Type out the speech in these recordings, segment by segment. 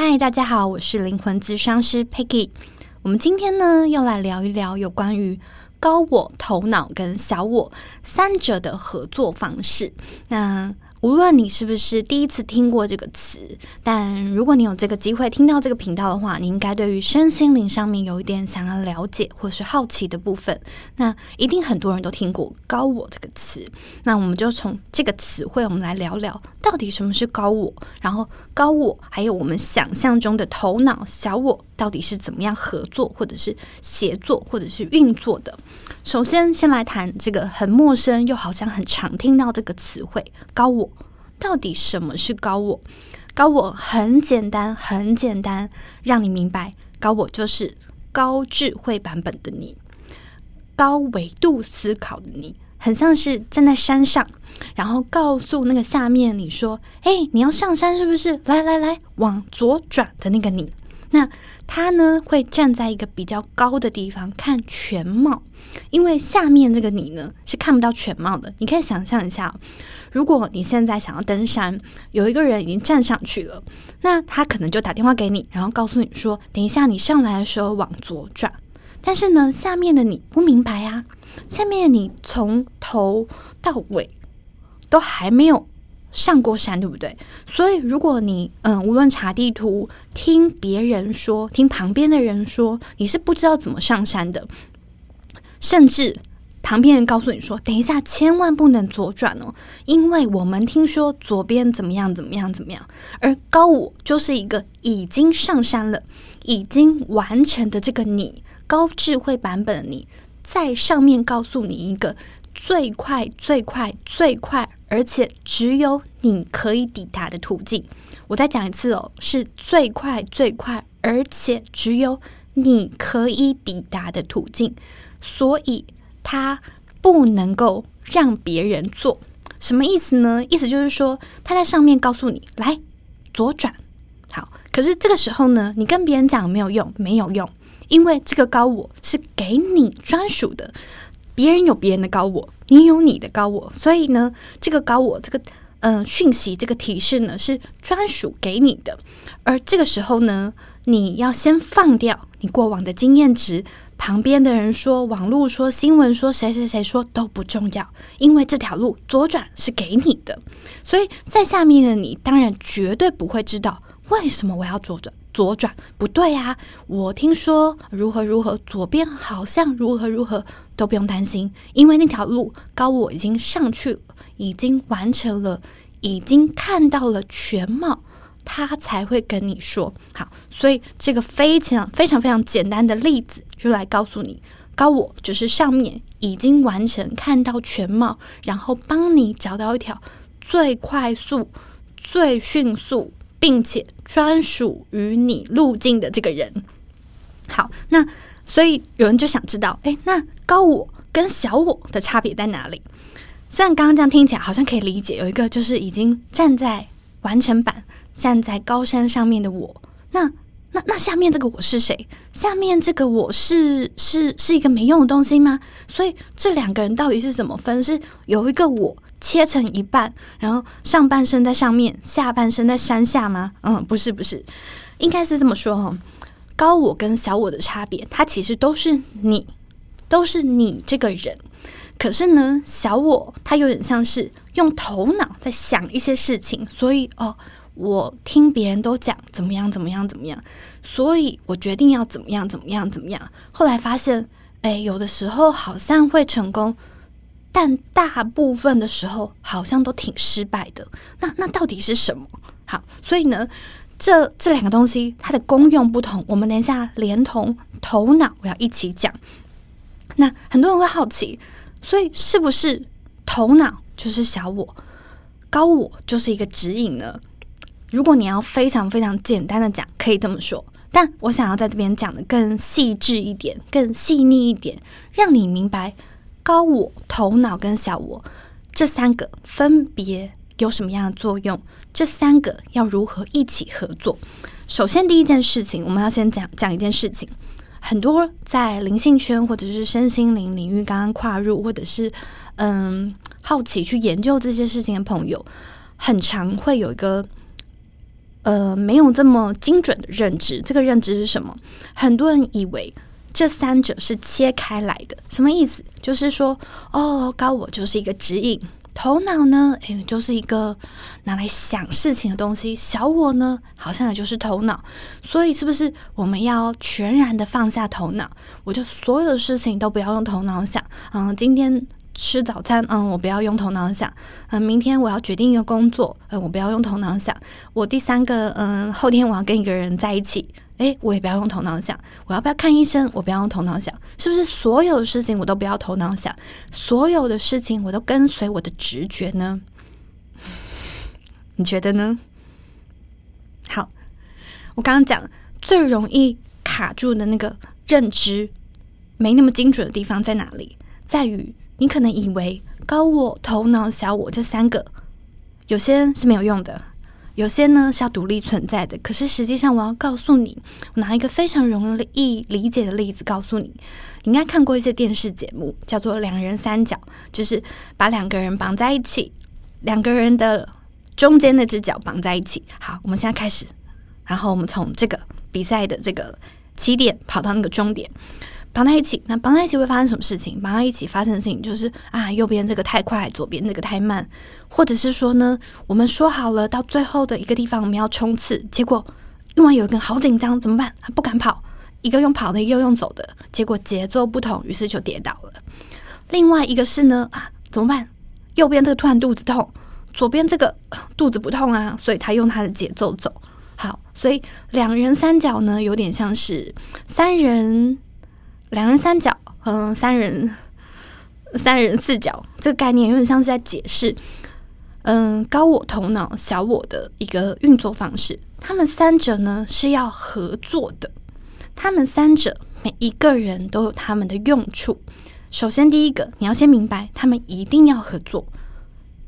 嗨，大家好，我是灵魂咨商师 Peggy。我们今天呢，要来聊一聊有关于高我、头脑跟小我三者的合作方式。那无论你是不是第一次听过这个词，但如果你有这个机会听到这个频道的话，你应该对于身心灵上面有一点想要了解或是好奇的部分。那一定很多人都听过“高我”这个词。那我们就从这个词汇，我们来聊聊到底什么是高我，然后高我还有我们想象中的头脑小我到底是怎么样合作，或者是协作，或者是运作的。首先，先来谈这个很陌生又好像很常听到这个词汇“高我”。到底什么是高我？高我很简单，很简单，让你明白，高我就是高智慧版本的你，高维度思考的你，很像是站在山上，然后告诉那个下面你说：“哎，你要上山是不是？来来来，往左转的那个你。”那他呢会站在一个比较高的地方看全貌，因为下面这个你呢是看不到全貌的。你可以想象一下，如果你现在想要登山，有一个人已经站上去了，那他可能就打电话给你，然后告诉你说：“等一下你上来的时候往左转。”但是呢，下面的你不明白啊，下面你从头到尾都还没有。上过山，对不对？所以，如果你嗯，无论查地图、听别人说、听旁边的人说，你是不知道怎么上山的。甚至旁边人告诉你说：“等一下，千万不能左转哦，因为我们听说左边怎么样、怎么样、怎么样。”而高我就是一个已经上山了、已经完成的这个你，高智慧版本的你，在上面告诉你一个最快、最快、最快。而且只有你可以抵达的途径。我再讲一次哦，是最快最快，而且只有你可以抵达的途径。所以它不能够让别人做。什么意思呢？意思就是说，他在上面告诉你来左转。好，可是这个时候呢，你跟别人讲没有用，没有用，因为这个高我是给你专属的。别人有别人的高我，你有你的高我，所以呢，这个高我，这个嗯讯息，这个提示呢，是专属给你的。而这个时候呢，你要先放掉你过往的经验值，旁边的人说、网络说、新闻说、谁谁谁说都不重要，因为这条路左转是给你的。所以在下面的你，当然绝对不会知道为什么我要左转。左转不对啊！我听说如何如何，左边好像如何如何，都不用担心，因为那条路高我已经上去了，已经完成了，已经看到了全貌，他才会跟你说好。所以这个非常非常非常简单的例子，就来告诉你，高我就是上面已经完成看到全貌，然后帮你找到一条最快速、最迅速。并且专属于你路径的这个人，好，那所以有人就想知道，哎，那高我跟小我的差别在哪里？虽然刚刚这样听起来好像可以理解，有一个就是已经站在完成版、站在高山上面的我，那那那下面这个我是谁？下面这个我是是是一个没用的东西吗？所以这两个人到底是怎么分？是有一个我？切成一半，然后上半身在上面，下半身在山下吗？嗯，不是，不是，应该是这么说哈。高我跟小我的差别，它其实都是你，都是你这个人。可是呢，小我它有点像是用头脑在想一些事情，所以哦，我听别人都讲怎么样，怎么样，怎么样，所以我决定要怎么样，怎么样，怎么样。后来发现，哎，有的时候好像会成功。但大部分的时候好像都挺失败的。那那到底是什么？好，所以呢，这这两个东西它的功用不同。我们等一下连同头脑，我要一起讲。那很多人会好奇，所以是不是头脑就是小我，高我就是一个指引呢？如果你要非常非常简单的讲，可以这么说。但我想要在这边讲的更细致一点，更细腻一点，让你明白。高我、头脑跟小我这三个分别有什么样的作用？这三个要如何一起合作？首先，第一件事情，我们要先讲讲一件事情。很多在灵性圈或者是身心灵领域刚刚跨入，或者是嗯好奇去研究这些事情的朋友，很常会有一个呃没有这么精准的认知。这个认知是什么？很多人以为这三者是切开来的，什么意思？就是说，哦，高我就是一个指引。头脑呢，诶，就是一个拿来想事情的东西。小我呢，好像也就是头脑。所以，是不是我们要全然的放下头脑？我就所有的事情都不要用头脑想。嗯，今天吃早餐，嗯，我不要用头脑想。嗯，明天我要决定一个工作，嗯，我不要用头脑想。我第三个，嗯，后天我要跟一个人在一起。诶，我也不要用头脑想，我要不要看医生？我不要用头脑想，是不是所有的事情我都不要头脑想？所有的事情我都跟随我的直觉呢？你觉得呢？好，我刚刚讲最容易卡住的那个认知没那么精准的地方在哪里？在于你可能以为高我、头脑、小我这三个，有些是没有用的。有些呢是要独立存在的，可是实际上我要告诉你，我拿一个非常容易理解的例子告诉你。你应该看过一些电视节目，叫做“两人三角”，就是把两个人绑在一起，两个人的中间那只脚绑在一起。好，我们现在开始，然后我们从这个比赛的这个起点跑到那个终点。绑在一起，那绑在一起会发生什么事情？绑在一起发生的事情就是啊，右边这个太快，左边那个太慢，或者是说呢，我们说好了到最后的一个地方我们要冲刺，结果另外有一个人好紧张，怎么办？他不敢跑，一个用跑的，一个用走的，结果节奏不同，于是就跌倒了。另外一个是呢啊，怎么办？右边这个突然肚子痛，左边这个肚子不痛啊，所以他用他的节奏走。好，所以两人三角呢，有点像是三人。两人三角，嗯，三人三人四角，这个概念有点像是在解释，嗯，高我头脑、小我的一个运作方式。他们三者呢是要合作的，他们三者每一个人都有他们的用处。首先，第一个你要先明白，他们一定要合作；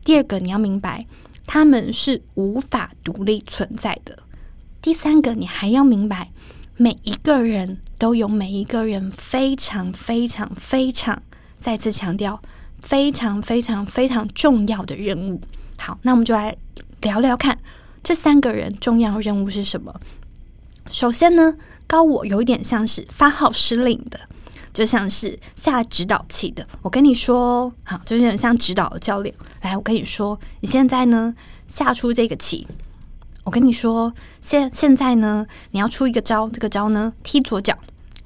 第二个，你要明白他们是无法独立存在的；第三个，你还要明白。每一个人都有每一个人非常非常非常再次强调非常非常非常重要的任务。好，那我们就来聊聊看这三个人重要任务是什么。首先呢，高我有一点像是发号施令的，就像是下指导器的。我跟你说，好，就是很像指导的教练。来，我跟你说，你现在呢下出这个棋。我跟你说，现现在呢，你要出一个招，这个招呢，踢左脚。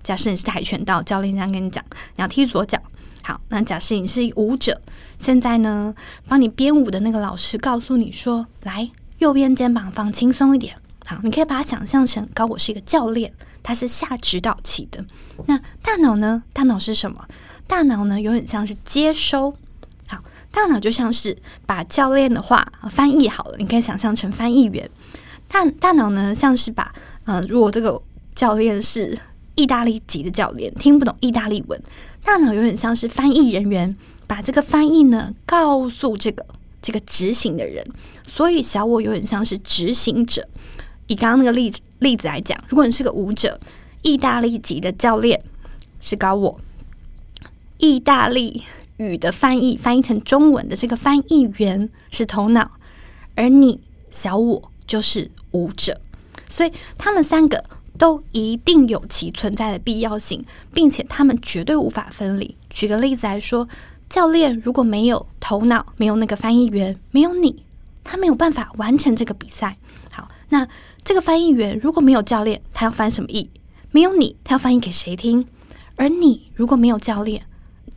假设你是跆拳道教练，这样跟你讲，你要踢左脚。好，那假设你是舞者，现在呢，帮你编舞的那个老师告诉你说，来，右边肩膀放轻松一点。好，你可以把它想象成，高我是一个教练，他是下指导棋的。那大脑呢？大脑是什么？大脑呢，有点像是接收。好，大脑就像是把教练的话翻译好了，你可以想象成翻译员。大大脑呢，像是把呃，如果这个教练是意大利籍的教练，听不懂意大利文，大脑有点像是翻译人员，把这个翻译呢告诉这个这个执行的人。所以小我有点像是执行者。以刚刚那个例子例子来讲，如果你是个舞者，意大利籍的教练是高我，意大利语的翻译翻译成中文的这个翻译员是头脑，而你小我就是。舞者，所以他们三个都一定有其存在的必要性，并且他们绝对无法分离。举个例子来说，教练如果没有头脑，没有那个翻译员，没有你，他没有办法完成这个比赛。好，那这个翻译员如果没有教练，他要翻什么译？没有你，他要翻译给谁听？而你如果没有教练，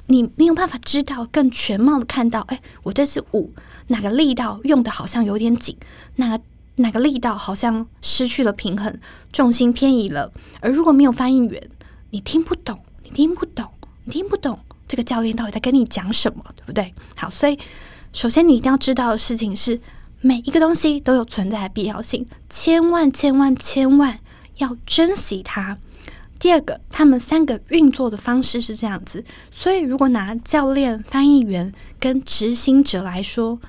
你没有办法知道更全貌的看到，哎，我这是舞哪个力道用的好像有点紧，那。哪个力道好像失去了平衡，重心偏移了。而如果没有翻译员，你听不懂，你听不懂，你听不懂这个教练到底在跟你讲什么，对不对？好，所以首先你一定要知道的事情是，每一个东西都有存在的必要性，千万千万千万要珍惜它。第二个，他们三个运作的方式是这样子，所以如果拿教练、翻译员跟执行者来说。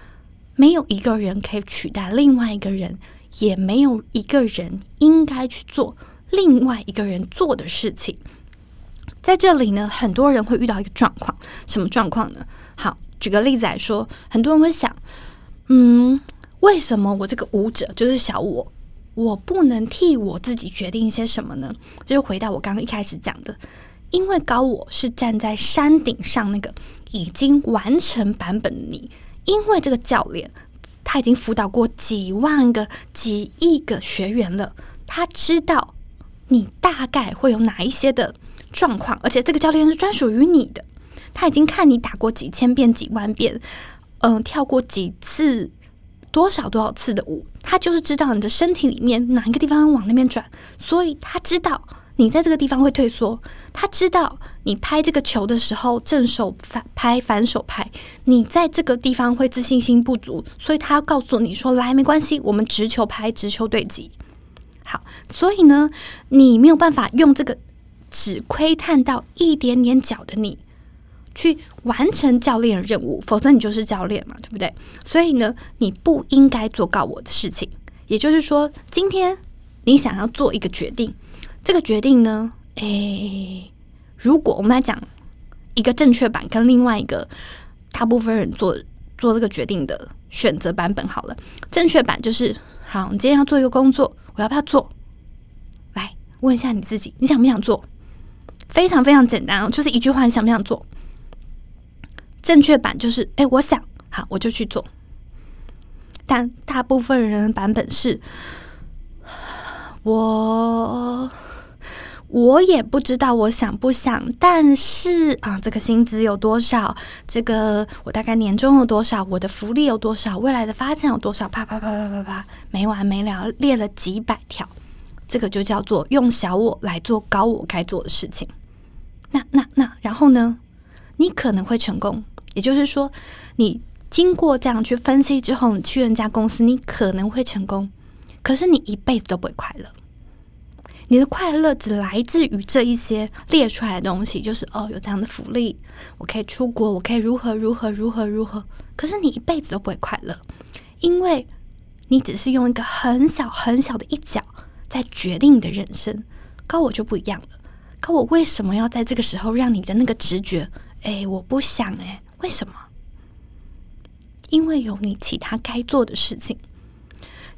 没有一个人可以取代另外一个人，也没有一个人应该去做另外一个人做的事情。在这里呢，很多人会遇到一个状况，什么状况呢？好，举个例子来说，很多人会想，嗯，为什么我这个舞者就是小我，我不能替我自己决定一些什么呢？就是回到我刚刚一开始讲的，因为高我是站在山顶上那个已经完成版本的你，因为这个教练他已经辅导过几万个、几亿个学员了，他知道你大概会有哪一些的状况，而且这个教练是专属于你的，他已经看你打过几千遍、几万遍，嗯，跳过几次。多少多少次的舞，他就是知道你的身体里面哪一个地方往那边转，所以他知道你在这个地方会退缩，他知道你拍这个球的时候正手反拍反手拍，你在这个地方会自信心不足，所以他要告诉你说：“来，没关系，我们直球拍，直球对击。”好，所以呢，你没有办法用这个只窥探到一点点角的你。去完成教练的任务，否则你就是教练嘛，对不对？所以呢，你不应该做告我的事情。也就是说，今天你想要做一个决定，这个决定呢，诶，如果我们来讲一个正确版跟另外一个大部分人做做这个决定的选择版本好了，正确版就是好，你今天要做一个工作，我要不要做？来问一下你自己，你想不想做？非常非常简单哦，就是一句话，你想不想做？正确版就是，哎，我想好，我就去做。但大部分人版本是，我我也不知道我想不想，但是啊，这个薪资有多少？这个我大概年终有多少？我的福利有多少？未来的发展有多少？啪啪啪啪啪啪，没完没了，列了几百条。这个就叫做用小我来做高我该做的事情。那那那，然后呢？你可能会成功。也就是说，你经过这样去分析之后，你去人家公司，你可能会成功，可是你一辈子都不会快乐。你的快乐只来自于这一些列出来的东西，就是哦，有这样的福利，我可以出国，我可以如何如何如何如何。可是你一辈子都不会快乐，因为你只是用一个很小很小的一角在决定你的人生。高我就不一样了，高我为什么要在这个时候让你的那个直觉？哎，我不想哎。为什么？因为有你其他该做的事情，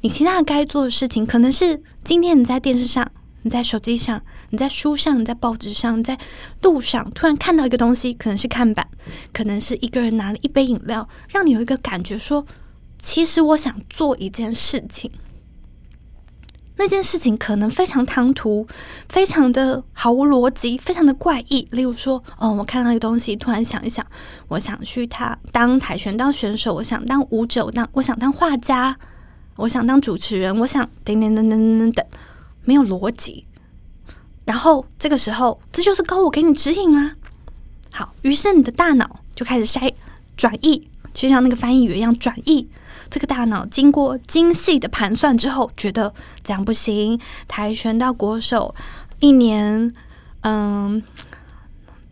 你其他该做的事情，可能是今天你在电视上，你在手机上，你在书上，你在报纸上，在路上突然看到一个东西，可能是看板，可能是一个人拿了一杯饮料，让你有一个感觉，说，其实我想做一件事情。那件事情可能非常唐突，非常的毫无逻辑，非常的怪异。例如说，哦，我看到一个东西，突然想一想，我想去他当跆拳道选手，我想当舞者，当我想当画家，我想当主持人，我想等等等等等等，没有逻辑。然后这个时候，这就是高我给你指引啊。好，于是你的大脑就开始筛转译，就像那个翻译员一样转译。这个大脑经过精细的盘算之后，觉得这样不行。跆拳道国手一年，嗯，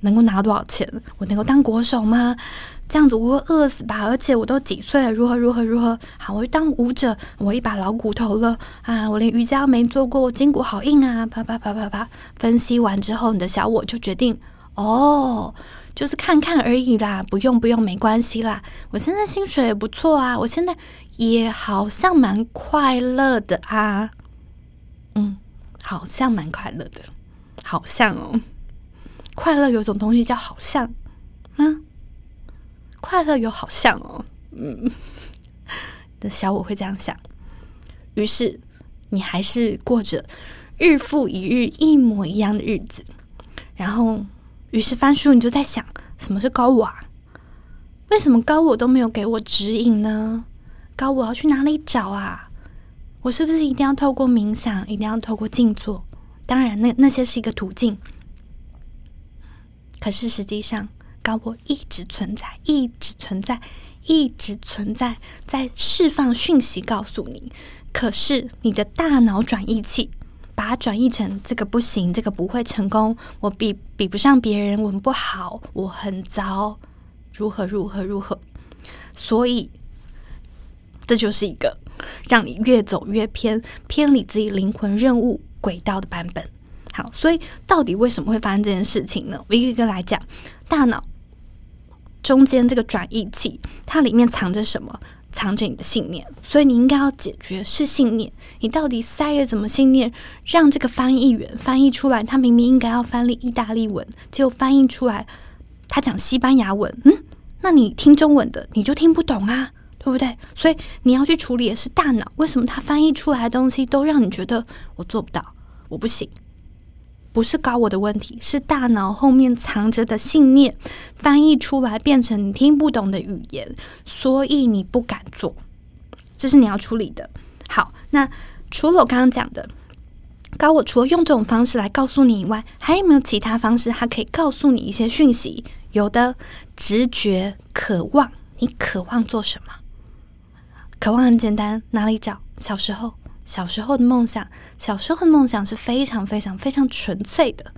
能够拿多少钱？我能够当国手吗？这样子我会饿死吧？而且我都几岁了？如何如何如何？好，我就当舞者，我一把老骨头了啊！我连瑜伽没做过，筋骨好硬啊！啪啪啪啪啪，分析完之后，你的小我就决定哦。就是看看而已啦，不用不用，没关系啦。我现在薪水也不错啊，我现在也好像蛮快乐的啊。嗯，好像蛮快乐的，好像哦。快乐有种东西叫好像，嗯，快乐有好像哦，嗯。的小我会这样想，于是你还是过着日复一日一模一样的日子，然后。于是翻书，你就在想，什么是高我啊？为什么高我都没有给我指引呢？高我要去哪里找啊？我是不是一定要透过冥想，一定要透过静坐？当然，那那些是一个途径。可是实际上，高我一直存在，一直存在，一直存在，在释放讯息告诉你。可是你的大脑转译器。把它转译成这个不行，这个不会成功，我比比不上别人，我们不好，我很糟，如何如何如何？所以这就是一个让你越走越偏，偏离自己灵魂任务轨道的版本。好，所以到底为什么会发生这件事情呢？我一个一个来讲，大脑中间这个转译器，它里面藏着什么？藏着你的信念，所以你应该要解决是信念。你到底塞了什么信念，让这个翻译员翻译出来？他明明应该要翻译意大利文，结果翻译出来他讲西班牙文。嗯，那你听中文的你就听不懂啊，对不对？所以你要去处理的是大脑，为什么他翻译出来的东西都让你觉得我做不到，我不行？不是高我的问题，是大脑后面藏着的信念翻译出来变成你听不懂的语言，所以你不敢做。这是你要处理的。好，那除了我刚刚讲的高我，除了用这种方式来告诉你以外，还有没有其他方式？它可以告诉你一些讯息？有的，直觉、渴望。你渴望做什么？渴望很简单，哪里找？小时候。小时候的梦想，小时候的梦想是非常非常非常纯粹的，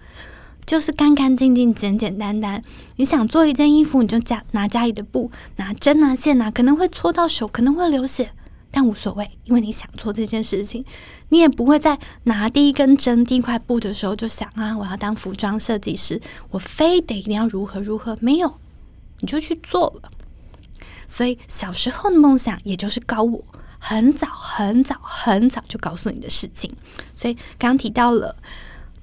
就是干干净净、简简单单。你想做一件衣服，你就家拿家里的布，拿针拿线拿，可能会搓到手，可能会流血，但无所谓，因为你想做这件事情，你也不会在拿第一根针、第一块布的时候就想啊，我要当服装设计师，我非得一定要如何如何，没有，你就去做了。所以小时候的梦想，也就是高我。很早很早很早就告诉你的事情，所以刚刚提到了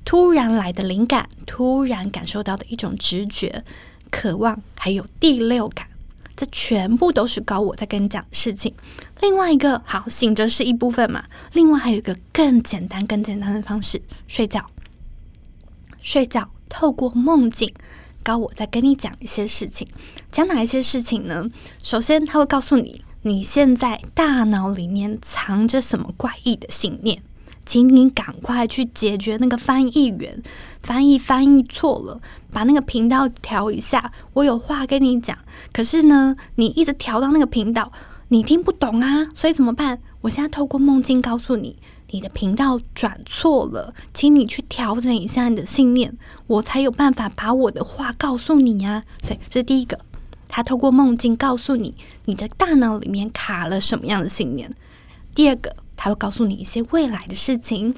突然来的灵感，突然感受到的一种直觉、渴望，还有第六感，这全部都是高我在跟你讲事情。另外一个，好醒着是一部分嘛，另外还有一个更简单、更简单的方式，睡觉。睡觉透过梦境，高我在跟你讲一些事情，讲哪一些事情呢？首先，他会告诉你。你现在大脑里面藏着什么怪异的信念？请你赶快去解决那个翻译员翻译翻译错了，把那个频道调一下。我有话跟你讲，可是呢，你一直调到那个频道，你听不懂啊，所以怎么办？我现在透过梦境告诉你，你的频道转错了，请你去调整一下你的信念，我才有办法把我的话告诉你呀。所以这是第一个。他透过梦境告诉你，你的大脑里面卡了什么样的信念。第二个，他会告诉你一些未来的事情。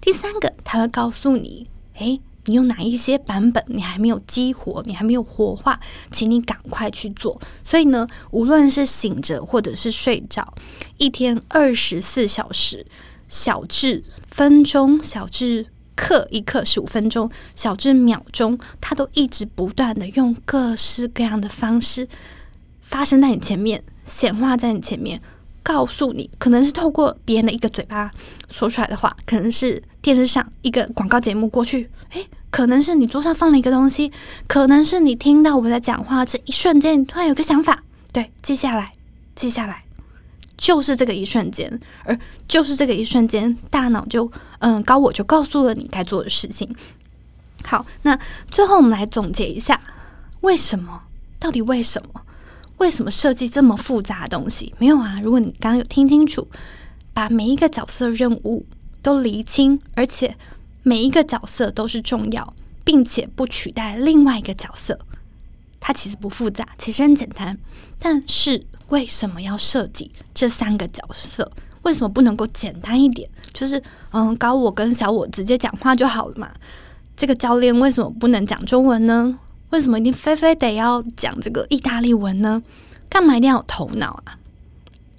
第三个，他会告诉你，诶，你有哪一些版本你还没有激活，你还没有活化，请你赶快去做。所以呢，无论是醒着或者是睡着，一天二十四小时，小至分钟，小至。刻一刻十五分钟，小至秒钟，它都一直不断的用各式各样的方式发生在你前面，显化在你前面，告诉你，可能是透过别人的一个嘴巴说出来的话，可能是电视上一个广告节目过去，诶，可能是你桌上放了一个东西，可能是你听到我在讲话这一瞬间，你突然有个想法，对，记下来，记下来。就是这个一瞬间，而就是这个一瞬间，大脑就嗯高我就告诉了你该做的事情。好，那最后我们来总结一下，为什么？到底为什么？为什么设计这么复杂的东西？没有啊，如果你刚刚有听清楚，把每一个角色任务都厘清，而且每一个角色都是重要，并且不取代另外一个角色，它其实不复杂，其实很简单，但是。为什么要设计这三个角色？为什么不能够简单一点？就是嗯，高我跟小我直接讲话就好了嘛。这个教练为什么不能讲中文呢？为什么一定非非得要讲这个意大利文呢？干嘛一定要有头脑啊？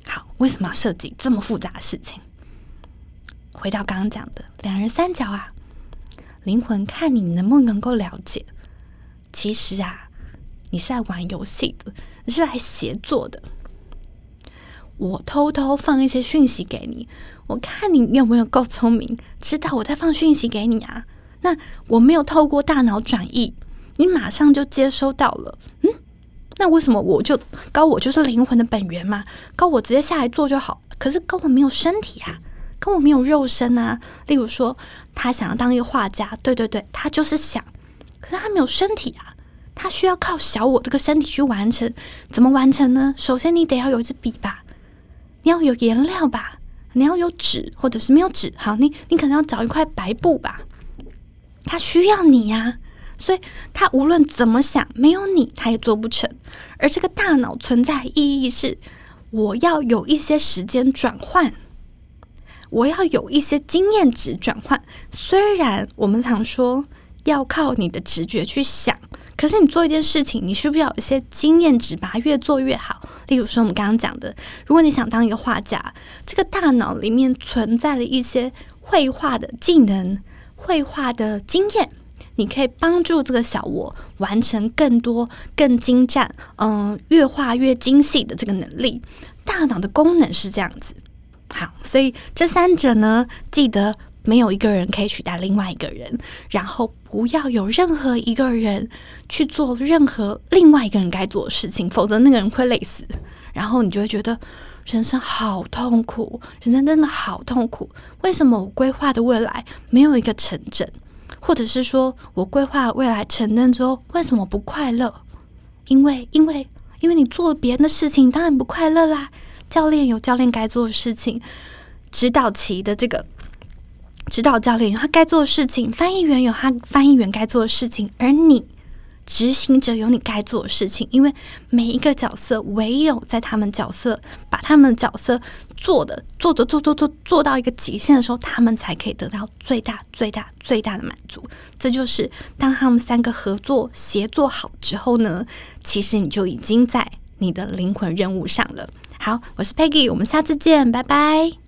好，为什么要设计这么复杂的事情？回到刚刚讲的两人三角啊，灵魂看你能不能够了解。其实啊，你是在玩游戏的，是来协作的。我偷偷放一些讯息给你，我看你有没有够聪明，知道我在放讯息给你啊？那我没有透过大脑转译，你马上就接收到了。嗯，那为什么我就高我就是灵魂的本源嘛？高我直接下来做就好。可是高我没有身体啊，高我没有肉身啊。例如说，他想要当一个画家，对对对，他就是想，可是他没有身体啊，他需要靠小我这个身体去完成。怎么完成呢？首先你得要有一支笔吧。你要有颜料吧，你要有纸，或者是没有纸，好，你你可能要找一块白布吧。他需要你呀，所以他无论怎么想，没有你他也做不成。而这个大脑存在意义是，我要有一些时间转换，我要有一些经验值转换。虽然我们常说要靠你的直觉去想。可是你做一件事情，你需不需要有一些经验值，把它越做越好？例如说，我们刚刚讲的，如果你想当一个画家，这个大脑里面存在了一些绘画的技能、绘画的经验，你可以帮助这个小我完成更多、更精湛，嗯，越画越精细的这个能力。大脑的功能是这样子。好，所以这三者呢，记得。没有一个人可以取代另外一个人，然后不要有任何一个人去做任何另外一个人该做的事情，否则那个人会累死。然后你就会觉得人生好痛苦，人生真的好痛苦。为什么我规划的未来没有一个成真？或者是说我规划未来成真之后，为什么不快乐？因为，因为，因为你做别人的事情，当然不快乐啦。教练有教练该做的事情，指导期的这个。指导教练有他该做的事情，翻译员有他翻译员该做的事情，而你执行者有你该做的事情。因为每一个角色，唯有在他们角色把他们的角色做的做的做做做做到一个极限的时候，他们才可以得到最大最大最大的满足。这就是当他们三个合作协作好之后呢，其实你就已经在你的灵魂任务上了。好，我是 Peggy，我们下次见，拜拜。